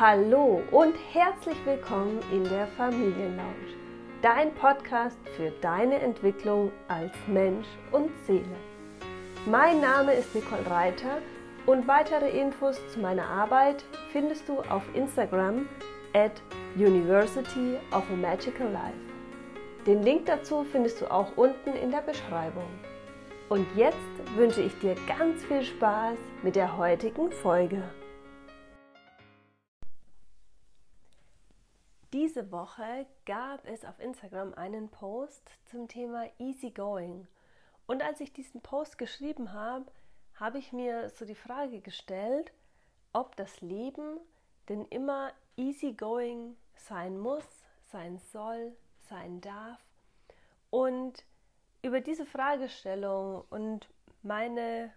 Hallo und herzlich willkommen in der Familienlounge, dein Podcast für deine Entwicklung als Mensch und Seele. Mein Name ist Nicole Reiter und weitere Infos zu meiner Arbeit findest du auf Instagram at University of a Magical Life. Den Link dazu findest du auch unten in der Beschreibung. Und jetzt wünsche ich dir ganz viel Spaß mit der heutigen Folge. Diese Woche gab es auf Instagram einen Post zum Thema Easy Going. Und als ich diesen Post geschrieben habe, habe ich mir so die Frage gestellt, ob das Leben denn immer easy going sein muss, sein soll, sein darf. Und über diese Fragestellung und meine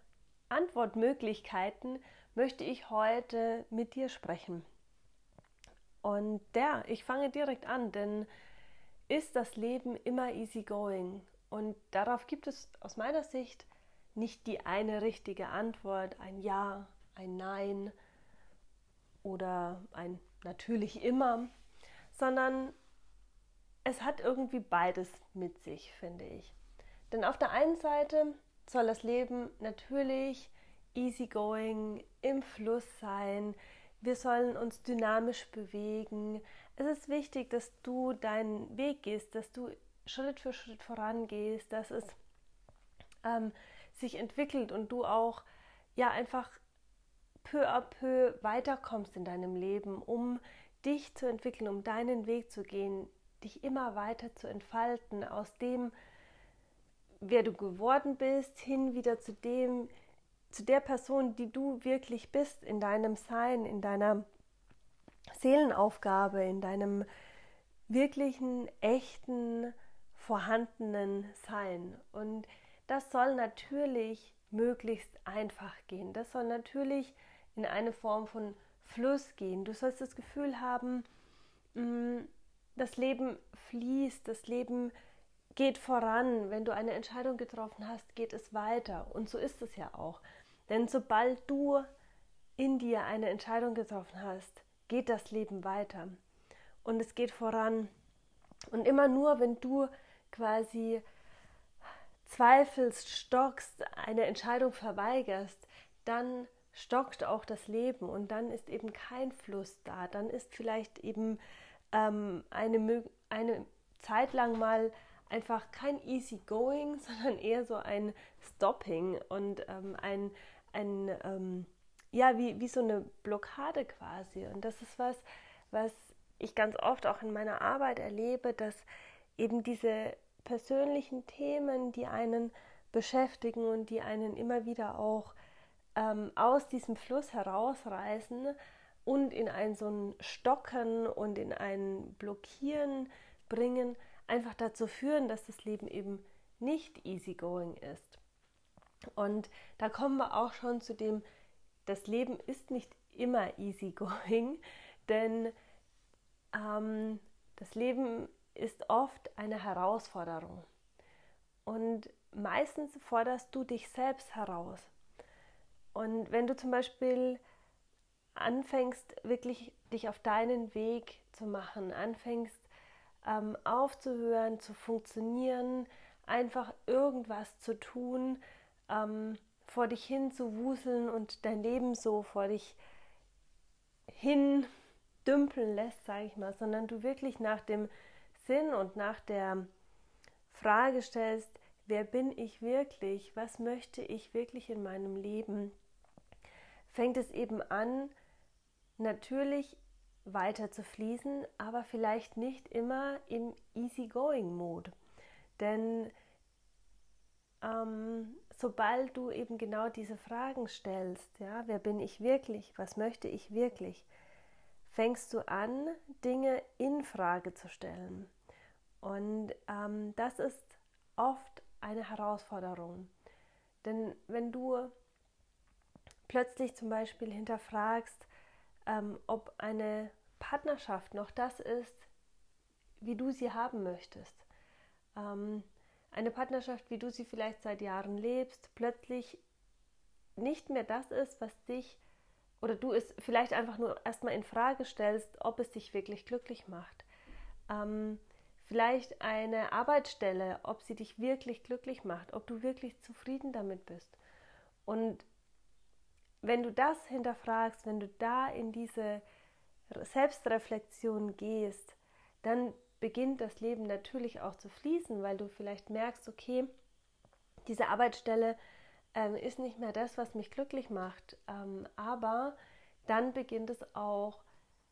Antwortmöglichkeiten möchte ich heute mit dir sprechen. Und ja, ich fange direkt an, denn ist das Leben immer easy going? Und darauf gibt es aus meiner Sicht nicht die eine richtige Antwort, ein Ja, ein Nein oder ein natürlich immer, sondern es hat irgendwie beides mit sich, finde ich. Denn auf der einen Seite soll das Leben natürlich easygoing, im Fluss sein, wir sollen uns dynamisch bewegen. Es ist wichtig, dass du deinen Weg gehst, dass du Schritt für Schritt vorangehst, dass es ähm, sich entwickelt und du auch ja einfach peu à peu weiterkommst in deinem Leben, um dich zu entwickeln, um deinen Weg zu gehen, dich immer weiter zu entfalten, aus dem, wer du geworden bist, hin wieder zu dem, zu der Person, die du wirklich bist, in deinem Sein, in deiner Seelenaufgabe, in deinem wirklichen, echten, vorhandenen Sein. Und das soll natürlich möglichst einfach gehen. Das soll natürlich in eine Form von Fluss gehen. Du sollst das Gefühl haben, mm, das Leben fließt, das Leben geht voran. Wenn du eine Entscheidung getroffen hast, geht es weiter. Und so ist es ja auch. Denn sobald du in dir eine Entscheidung getroffen hast, geht das Leben weiter und es geht voran. Und immer nur, wenn du quasi zweifelst, stockst, eine Entscheidung verweigerst, dann stockt auch das Leben und dann ist eben kein Fluss da. Dann ist vielleicht eben ähm, eine, eine Zeit lang mal einfach kein easy going, sondern eher so ein Stopping und ähm, ein, ein ähm, ja, wie, wie so eine Blockade quasi. Und das ist was, was ich ganz oft auch in meiner Arbeit erlebe, dass eben diese persönlichen Themen, die einen beschäftigen und die einen immer wieder auch ähm, aus diesem Fluss herausreißen und in ein so ein Stocken und in ein Blockieren bringen, einfach dazu führen, dass das Leben eben nicht easygoing ist. Und da kommen wir auch schon zu dem, das Leben ist nicht immer easygoing, denn ähm, das Leben ist oft eine Herausforderung. Und meistens forderst du dich selbst heraus. Und wenn du zum Beispiel anfängst, wirklich dich auf deinen Weg zu machen, anfängst ähm, aufzuhören, zu funktionieren, einfach irgendwas zu tun, ähm, vor dich hin zu wuseln und dein Leben so vor dich hin dümpeln lässt, sage ich mal, sondern du wirklich nach dem Sinn und nach der Frage stellst, wer bin ich wirklich, was möchte ich wirklich in meinem Leben, fängt es eben an, natürlich weiter zu fließen, aber vielleicht nicht immer im Easy-Going-Mode. Denn ähm, sobald du eben genau diese Fragen stellst, ja, wer bin ich wirklich, was möchte ich wirklich, fängst du an, Dinge in Frage zu stellen. Und ähm, das ist oft eine Herausforderung. Denn wenn du plötzlich zum Beispiel hinterfragst, ähm, ob eine Partnerschaft noch das ist, wie du sie haben möchtest, ähm, eine Partnerschaft, wie du sie vielleicht seit Jahren lebst, plötzlich nicht mehr das ist, was dich oder du es vielleicht einfach nur erstmal in Frage stellst, ob es dich wirklich glücklich macht. Ähm, vielleicht eine Arbeitsstelle, ob sie dich wirklich glücklich macht, ob du wirklich zufrieden damit bist. Und wenn du das hinterfragst, wenn du da in diese Selbstreflexion gehst, dann beginnt das Leben natürlich auch zu fließen, weil du vielleicht merkst, okay, diese Arbeitsstelle ähm, ist nicht mehr das, was mich glücklich macht, ähm, aber dann beginnt es auch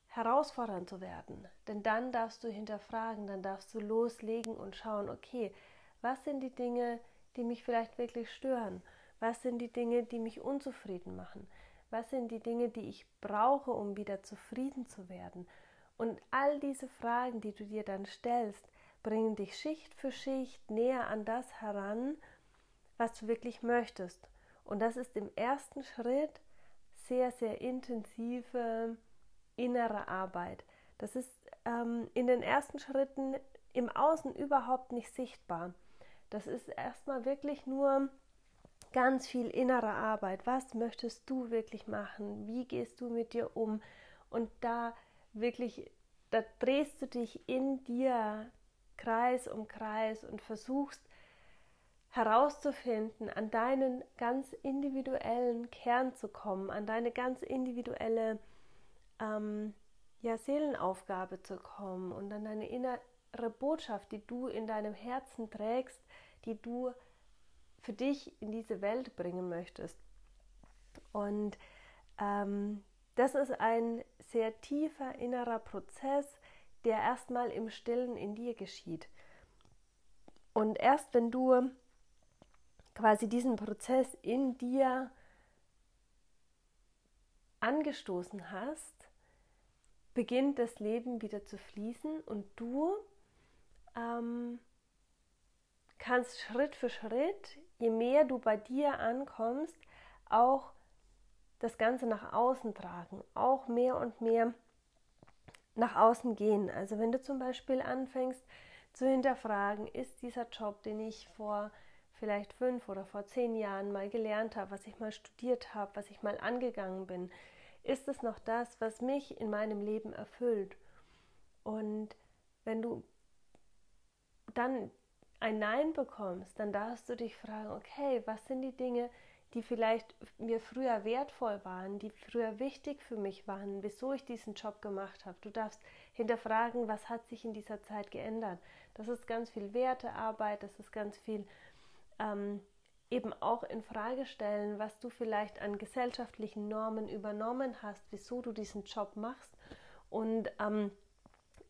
herausfordernd zu werden. Denn dann darfst du hinterfragen, dann darfst du loslegen und schauen, okay, was sind die Dinge, die mich vielleicht wirklich stören? Was sind die Dinge, die mich unzufrieden machen? Was sind die Dinge, die ich brauche, um wieder zufrieden zu werden? Und all diese Fragen, die du dir dann stellst, bringen dich Schicht für Schicht näher an das heran, was du wirklich möchtest. Und das ist im ersten Schritt sehr, sehr intensive innere Arbeit. Das ist ähm, in den ersten Schritten im Außen überhaupt nicht sichtbar. Das ist erstmal wirklich nur ganz viel innere Arbeit. Was möchtest du wirklich machen? Wie gehst du mit dir um? Und da wirklich, da drehst du dich in dir Kreis um Kreis und versuchst herauszufinden, an deinen ganz individuellen Kern zu kommen, an deine ganz individuelle ähm, ja, Seelenaufgabe zu kommen und an deine innere Botschaft, die du in deinem Herzen trägst, die du für dich in diese Welt bringen möchtest. Und ähm, das ist ein sehr tiefer innerer Prozess, der erstmal im Stillen in dir geschieht. Und erst wenn du quasi diesen Prozess in dir angestoßen hast, beginnt das Leben wieder zu fließen und du ähm, kannst Schritt für Schritt, je mehr du bei dir ankommst, auch das Ganze nach außen tragen, auch mehr und mehr nach außen gehen. Also wenn du zum Beispiel anfängst zu hinterfragen, ist dieser Job, den ich vor vielleicht fünf oder vor zehn Jahren mal gelernt habe, was ich mal studiert habe, was ich mal angegangen bin, ist es noch das, was mich in meinem Leben erfüllt? Und wenn du dann ein Nein bekommst, dann darfst du dich fragen, okay, was sind die Dinge, die vielleicht mir früher wertvoll waren, die früher wichtig für mich waren, wieso ich diesen Job gemacht habe. Du darfst hinterfragen, was hat sich in dieser Zeit geändert. Das ist ganz viel Wertearbeit, das ist ganz viel ähm, eben auch in Frage stellen, was du vielleicht an gesellschaftlichen Normen übernommen hast, wieso du diesen Job machst und ähm,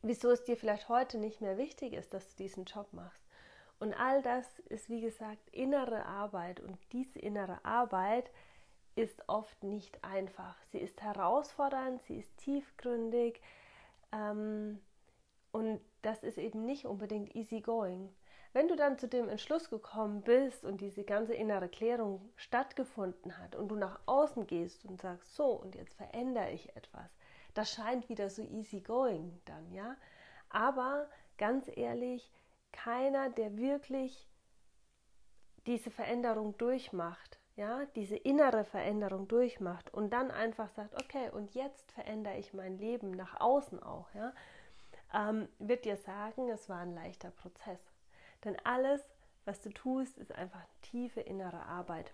wieso es dir vielleicht heute nicht mehr wichtig ist, dass du diesen Job machst. Und all das ist, wie gesagt, innere Arbeit und diese innere Arbeit ist oft nicht einfach. Sie ist herausfordernd, sie ist tiefgründig ähm, und das ist eben nicht unbedingt easy going. Wenn du dann zu dem Entschluss gekommen bist und diese ganze innere Klärung stattgefunden hat und du nach außen gehst und sagst, so, und jetzt verändere ich etwas, das scheint wieder so easy going dann, ja. Aber ganz ehrlich, keiner, der wirklich diese Veränderung durchmacht, ja, diese innere Veränderung durchmacht und dann einfach sagt, okay, und jetzt verändere ich mein Leben nach außen auch, ja, ähm, wird dir sagen, es war ein leichter Prozess. Denn alles, was du tust, ist einfach tiefe innere Arbeit.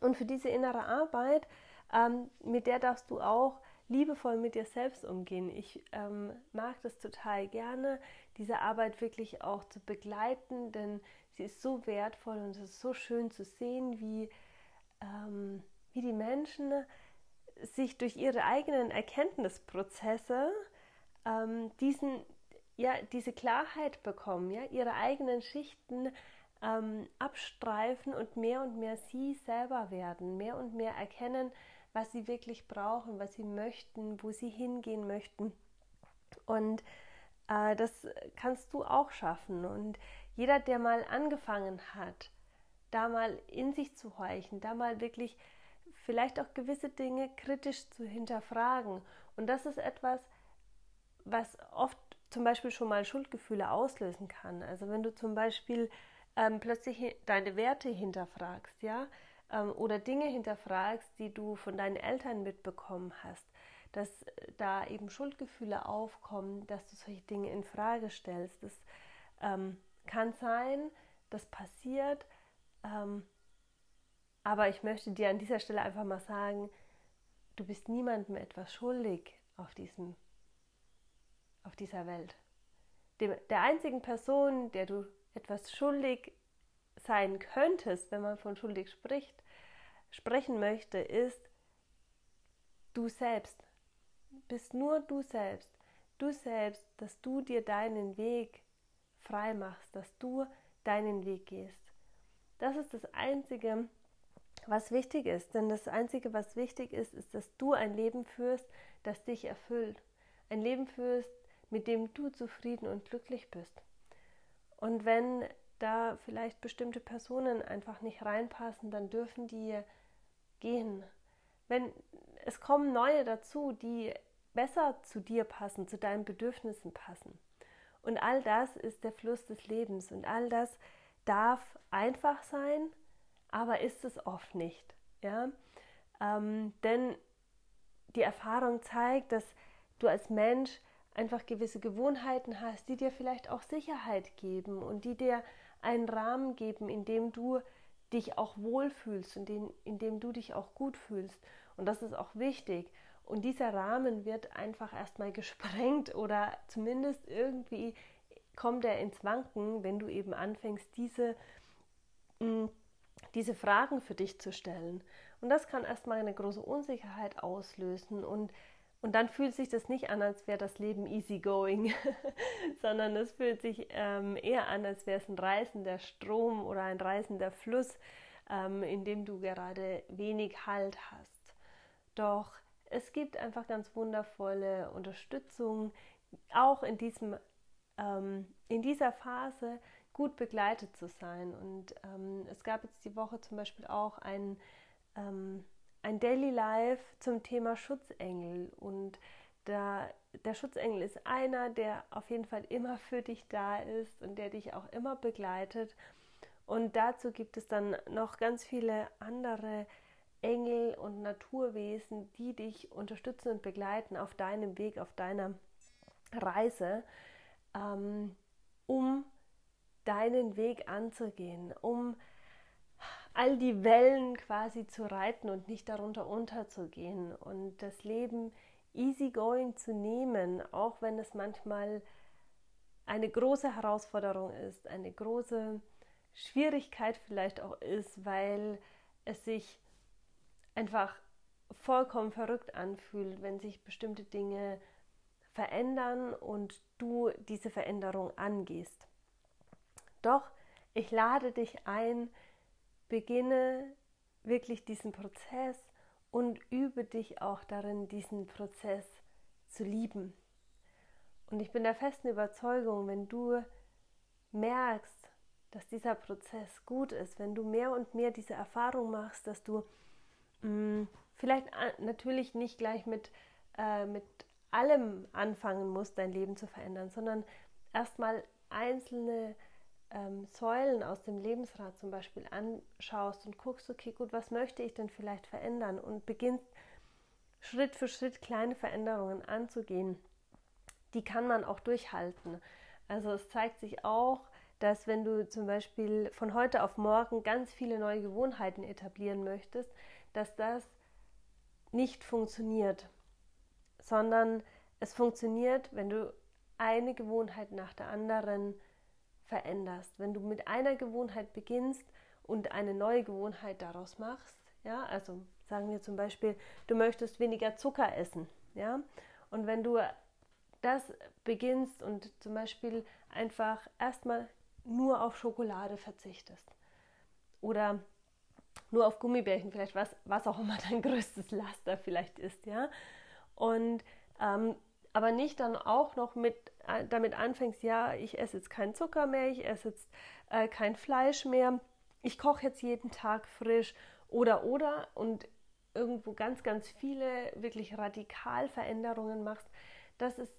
Und für diese innere Arbeit, ähm, mit der darfst du auch liebevoll mit dir selbst umgehen. Ich ähm, mag das total gerne, diese Arbeit wirklich auch zu begleiten, denn sie ist so wertvoll und es ist so schön zu sehen, wie, ähm, wie die Menschen sich durch ihre eigenen Erkenntnisprozesse ähm, diesen, ja, diese Klarheit bekommen, ja, ihre eigenen Schichten ähm, abstreifen und mehr und mehr sie selber werden, mehr und mehr erkennen, was sie wirklich brauchen, was sie möchten, wo sie hingehen möchten. Und das kannst du auch schaffen. Und jeder, der mal angefangen hat, da mal in sich zu horchen, da mal wirklich vielleicht auch gewisse Dinge kritisch zu hinterfragen. Und das ist etwas, was oft zum Beispiel schon mal Schuldgefühle auslösen kann. Also wenn du zum Beispiel ähm, plötzlich deine Werte hinterfragst, ja, ähm, oder Dinge hinterfragst, die du von deinen Eltern mitbekommen hast, dass da eben Schuldgefühle aufkommen, dass du solche Dinge in Frage stellst. Das ähm, kann sein, das passiert, ähm, aber ich möchte dir an dieser Stelle einfach mal sagen, du bist niemandem etwas schuldig auf, diesem, auf dieser Welt. Dem, der einzigen Person, der du etwas schuldig sein könntest, wenn man von schuldig spricht, sprechen möchte, ist du selbst. Bist nur du selbst. Du selbst, dass du dir deinen Weg frei machst, dass du deinen Weg gehst. Das ist das Einzige, was wichtig ist. Denn das Einzige, was wichtig ist, ist, dass du ein Leben führst, das dich erfüllt. Ein Leben führst, mit dem du zufrieden und glücklich bist. Und wenn da vielleicht bestimmte Personen einfach nicht reinpassen, dann dürfen die gehen. Wenn es kommen neue dazu, die besser zu dir passen, zu deinen Bedürfnissen passen. Und all das ist der Fluss des Lebens und all das darf einfach sein, aber ist es oft nicht. Ja? Ähm, denn die Erfahrung zeigt, dass du als Mensch einfach gewisse Gewohnheiten hast, die dir vielleicht auch Sicherheit geben und die dir einen Rahmen geben, in dem du dich auch wohlfühlst und in, in dem du dich auch gut fühlst. Und das ist auch wichtig. Und dieser Rahmen wird einfach erstmal gesprengt oder zumindest irgendwie kommt er ins Wanken, wenn du eben anfängst, diese, mm, diese Fragen für dich zu stellen. Und das kann erstmal eine große Unsicherheit auslösen und und dann fühlt sich das nicht an, als wäre das Leben easy going, sondern es fühlt sich ähm, eher an, als wäre es ein reißender Strom oder ein reißender Fluss, ähm, in dem du gerade wenig Halt hast. Doch es gibt einfach ganz wundervolle Unterstützung, auch in, diesem, ähm, in dieser Phase gut begleitet zu sein. Und ähm, es gab jetzt die Woche zum Beispiel auch ein ähm, ein Daily Life zum Thema Schutzengel. Und da, der Schutzengel ist einer, der auf jeden Fall immer für dich da ist und der dich auch immer begleitet. Und dazu gibt es dann noch ganz viele andere Engel und Naturwesen, die dich unterstützen und begleiten auf deinem Weg, auf deiner Reise, ähm, um deinen Weg anzugehen, um all die Wellen quasi zu reiten und nicht darunter unterzugehen und das Leben easygoing zu nehmen, auch wenn es manchmal eine große Herausforderung ist, eine große Schwierigkeit vielleicht auch ist, weil es sich einfach vollkommen verrückt anfühlt, wenn sich bestimmte Dinge verändern und du diese Veränderung angehst. Doch ich lade dich ein, beginne wirklich diesen Prozess und übe dich auch darin, diesen Prozess zu lieben. Und ich bin der festen Überzeugung, wenn du merkst, dass dieser Prozess gut ist, wenn du mehr und mehr diese Erfahrung machst, dass du vielleicht natürlich nicht gleich mit, äh, mit allem anfangen musst, dein Leben zu verändern, sondern erstmal einzelne ähm, Säulen aus dem Lebensrat zum Beispiel anschaust und guckst, okay, gut, was möchte ich denn vielleicht verändern und beginnst Schritt für Schritt kleine Veränderungen anzugehen, die kann man auch durchhalten. Also es zeigt sich auch, dass wenn du zum Beispiel von heute auf morgen ganz viele neue Gewohnheiten etablieren möchtest, dass das nicht funktioniert, sondern es funktioniert, wenn du eine Gewohnheit nach der anderen veränderst. Wenn du mit einer Gewohnheit beginnst und eine neue Gewohnheit daraus machst, ja, also sagen wir zum Beispiel, du möchtest weniger Zucker essen, ja, und wenn du das beginnst und zum Beispiel einfach erstmal nur auf Schokolade verzichtest oder nur auf Gummibärchen, vielleicht was, was auch immer dein größtes Laster vielleicht ist, ja, und ähm, aber nicht dann auch noch mit äh, damit anfängst, ja, ich esse jetzt keinen Zucker mehr, ich esse jetzt äh, kein Fleisch mehr, ich koche jetzt jeden Tag frisch oder oder und irgendwo ganz, ganz viele wirklich radikal Veränderungen machst, das ist,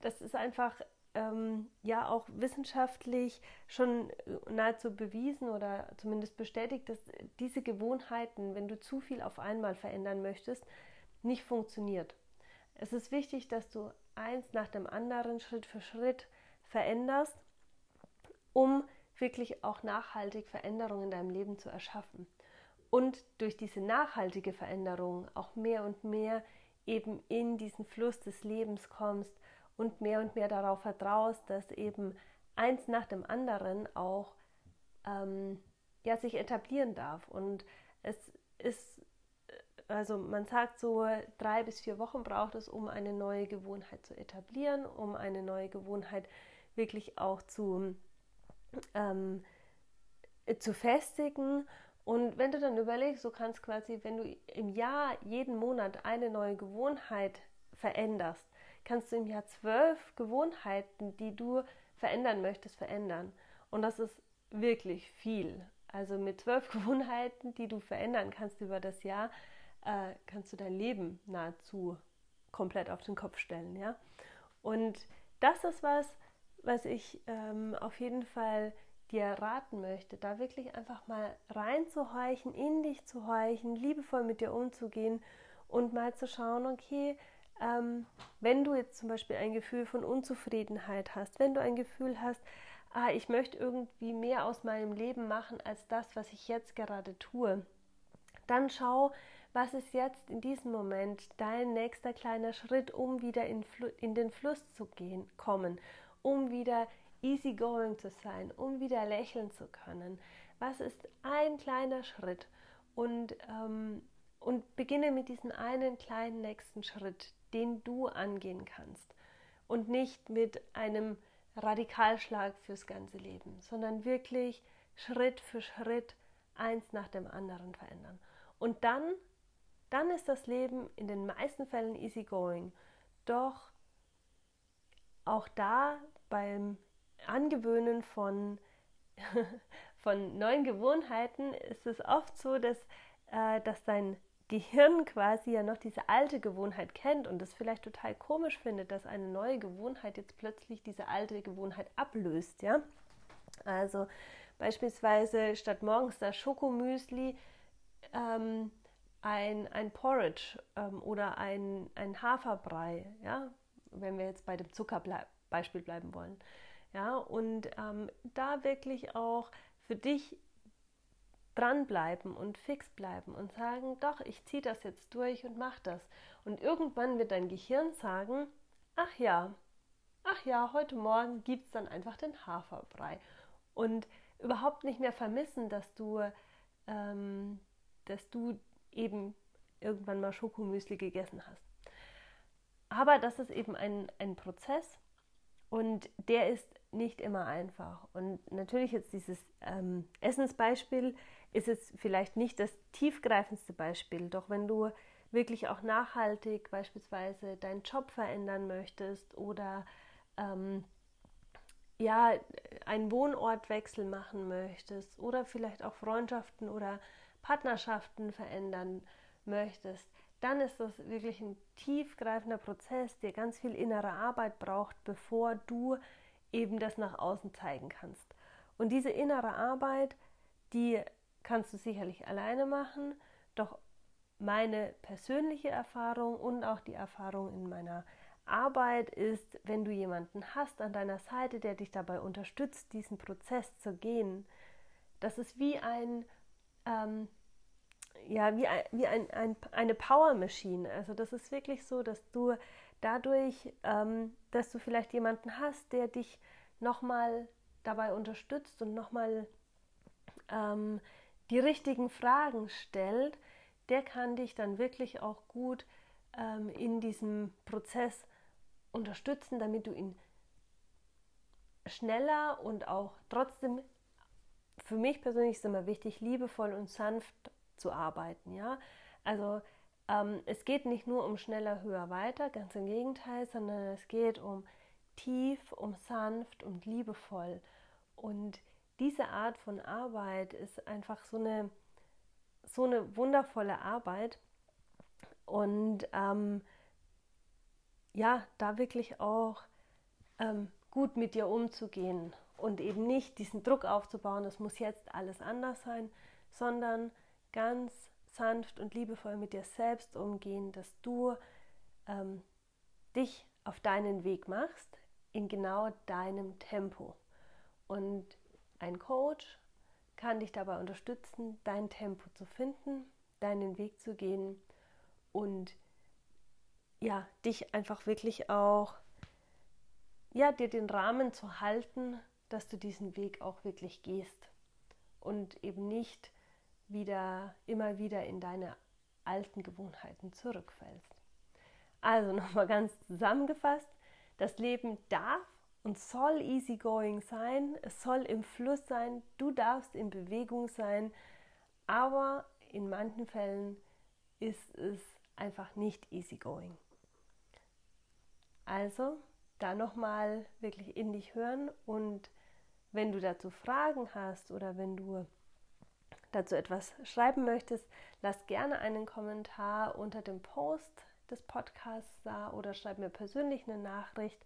das ist einfach ähm, ja auch wissenschaftlich schon nahezu bewiesen oder zumindest bestätigt, dass diese Gewohnheiten, wenn du zu viel auf einmal verändern möchtest, nicht funktioniert. Es ist wichtig, dass du eins nach dem anderen Schritt für Schritt veränderst, um wirklich auch nachhaltig Veränderungen in deinem Leben zu erschaffen. Und durch diese nachhaltige Veränderung auch mehr und mehr eben in diesen Fluss des Lebens kommst und mehr und mehr darauf vertraust, dass eben eins nach dem anderen auch ähm, ja, sich etablieren darf. Und es ist, also man sagt so, drei bis vier Wochen braucht es, um eine neue Gewohnheit zu etablieren, um eine neue Gewohnheit wirklich auch zu, ähm, zu festigen. Und wenn du dann überlegst, du kannst quasi, wenn du im Jahr jeden Monat eine neue Gewohnheit veränderst, kannst du im Jahr zwölf Gewohnheiten, die du verändern möchtest, verändern. Und das ist wirklich viel. Also mit zwölf Gewohnheiten, die du verändern kannst über das Jahr, äh, kannst du dein Leben nahezu komplett auf den Kopf stellen, ja. Und das ist was, was ich ähm, auf jeden Fall dir raten möchte, da wirklich einfach mal reinzuhorchen, in dich zu horchen, liebevoll mit dir umzugehen und mal zu schauen, okay, ähm, wenn du jetzt zum Beispiel ein Gefühl von Unzufriedenheit hast, wenn du ein Gefühl hast, ah, ich möchte irgendwie mehr aus meinem Leben machen als das, was ich jetzt gerade tue, dann schau, was ist jetzt in diesem Moment dein nächster kleiner Schritt, um wieder in, in den Fluss zu gehen, kommen, um wieder easygoing zu sein, um wieder lächeln zu können. Was ist ein kleiner Schritt? Und, ähm, und beginne mit diesem einen kleinen nächsten Schritt, den du angehen kannst. Und nicht mit einem Radikalschlag fürs ganze Leben, sondern wirklich Schritt für Schritt eins nach dem anderen verändern. Und dann, dann ist das Leben in den meisten Fällen easygoing. Doch auch da beim Angewöhnen von, von neuen Gewohnheiten ist es oft so, dass, äh, dass dein Gehirn quasi ja noch diese alte Gewohnheit kennt und es vielleicht total komisch findet, dass eine neue Gewohnheit jetzt plötzlich diese alte Gewohnheit ablöst, ja. Also beispielsweise statt morgens das Schokomüsli ähm, ein, ein Porridge ähm, oder ein, ein Haferbrei, ja, wenn wir jetzt bei dem Zuckerbeispiel bleiben wollen. Ja, und ähm, da wirklich auch für dich dranbleiben und fix bleiben und sagen, doch, ich ziehe das jetzt durch und mach das. Und irgendwann wird dein Gehirn sagen, ach ja, ach ja, heute Morgen gibt es dann einfach den Haferbrei. Und überhaupt nicht mehr vermissen, dass du, ähm, dass du eben irgendwann mal Schokomüsli gegessen hast. Aber das ist eben ein, ein Prozess und der ist nicht immer einfach. Und natürlich jetzt dieses ähm, Essensbeispiel ist es vielleicht nicht das tiefgreifendste Beispiel, doch wenn du wirklich auch nachhaltig beispielsweise deinen Job verändern möchtest oder ähm, ja, einen Wohnortwechsel machen möchtest oder vielleicht auch Freundschaften oder Partnerschaften verändern möchtest, dann ist das wirklich ein tiefgreifender Prozess, der ganz viel innere Arbeit braucht, bevor du eben das nach außen zeigen kannst. Und diese innere Arbeit, die kannst du sicherlich alleine machen, doch meine persönliche Erfahrung und auch die Erfahrung in meiner Arbeit ist, wenn du jemanden hast an deiner Seite, der dich dabei unterstützt, diesen Prozess zu gehen, das ist wie ein, ähm, ja, wie, ein, wie ein, ein, eine Power Machine. Also das ist wirklich so, dass du dadurch, ähm, dass du vielleicht jemanden hast, der dich nochmal dabei unterstützt und nochmal ähm, die richtigen Fragen stellt, der kann dich dann wirklich auch gut ähm, in diesem Prozess unterstützen, damit du ihn schneller und auch trotzdem, für mich persönlich ist immer wichtig, liebevoll und sanft zu arbeiten. Ja? Also ähm, es geht nicht nur um schneller, höher, weiter, ganz im Gegenteil, sondern es geht um tief, um sanft und liebevoll. Und diese Art von Arbeit ist einfach so eine, so eine wundervolle Arbeit. Und ähm, ja, da wirklich auch ähm, gut mit dir umzugehen und eben nicht diesen Druck aufzubauen, es muss jetzt alles anders sein, sondern ganz sanft und liebevoll mit dir selbst umgehen, dass du ähm, dich auf deinen Weg machst, in genau deinem Tempo. Und ein Coach kann dich dabei unterstützen, dein Tempo zu finden, deinen Weg zu gehen und ja, dich einfach wirklich auch ja, dir den Rahmen zu halten, dass du diesen Weg auch wirklich gehst und eben nicht wieder immer wieder in deine alten Gewohnheiten zurückfällst. Also nochmal ganz zusammengefasst, das Leben darf und soll easygoing sein, es soll im Fluss sein, du darfst in Bewegung sein, aber in manchen Fällen ist es einfach nicht easygoing. Also da nochmal wirklich in dich hören und wenn du dazu Fragen hast oder wenn du dazu etwas schreiben möchtest, lass gerne einen Kommentar unter dem Post des Podcasts da oder schreib mir persönlich eine Nachricht,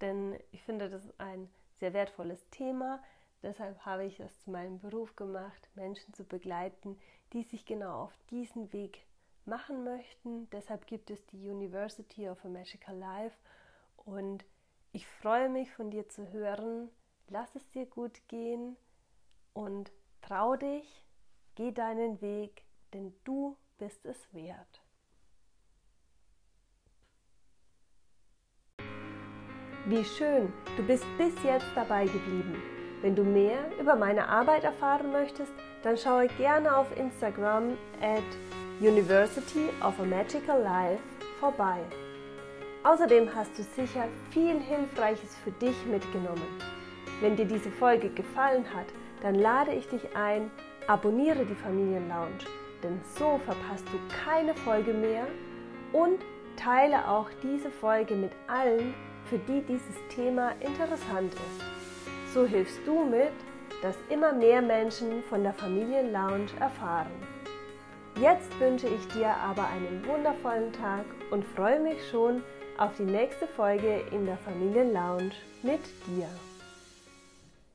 denn ich finde, das ist ein sehr wertvolles Thema. Deshalb habe ich es zu meinem Beruf gemacht, Menschen zu begleiten, die sich genau auf diesen Weg machen möchten. Deshalb gibt es die University of a Magical Life und ich freue mich von dir zu hören. Lass es dir gut gehen und trau dich, geh deinen Weg, denn du bist es wert. Wie schön, du bist bis jetzt dabei geblieben. Wenn du mehr über meine Arbeit erfahren möchtest, dann schaue gerne auf Instagram at University of a Magical Life vorbei. Außerdem hast du sicher viel Hilfreiches für dich mitgenommen. Wenn dir diese Folge gefallen hat, dann lade ich dich ein, abonniere die Familienlounge, denn so verpasst du keine Folge mehr und teile auch diese Folge mit allen, für die dieses Thema interessant ist. So hilfst du mit, dass immer mehr Menschen von der Familienlounge erfahren. Jetzt wünsche ich dir aber einen wundervollen Tag und freue mich schon auf die nächste Folge in der Familienlounge mit dir.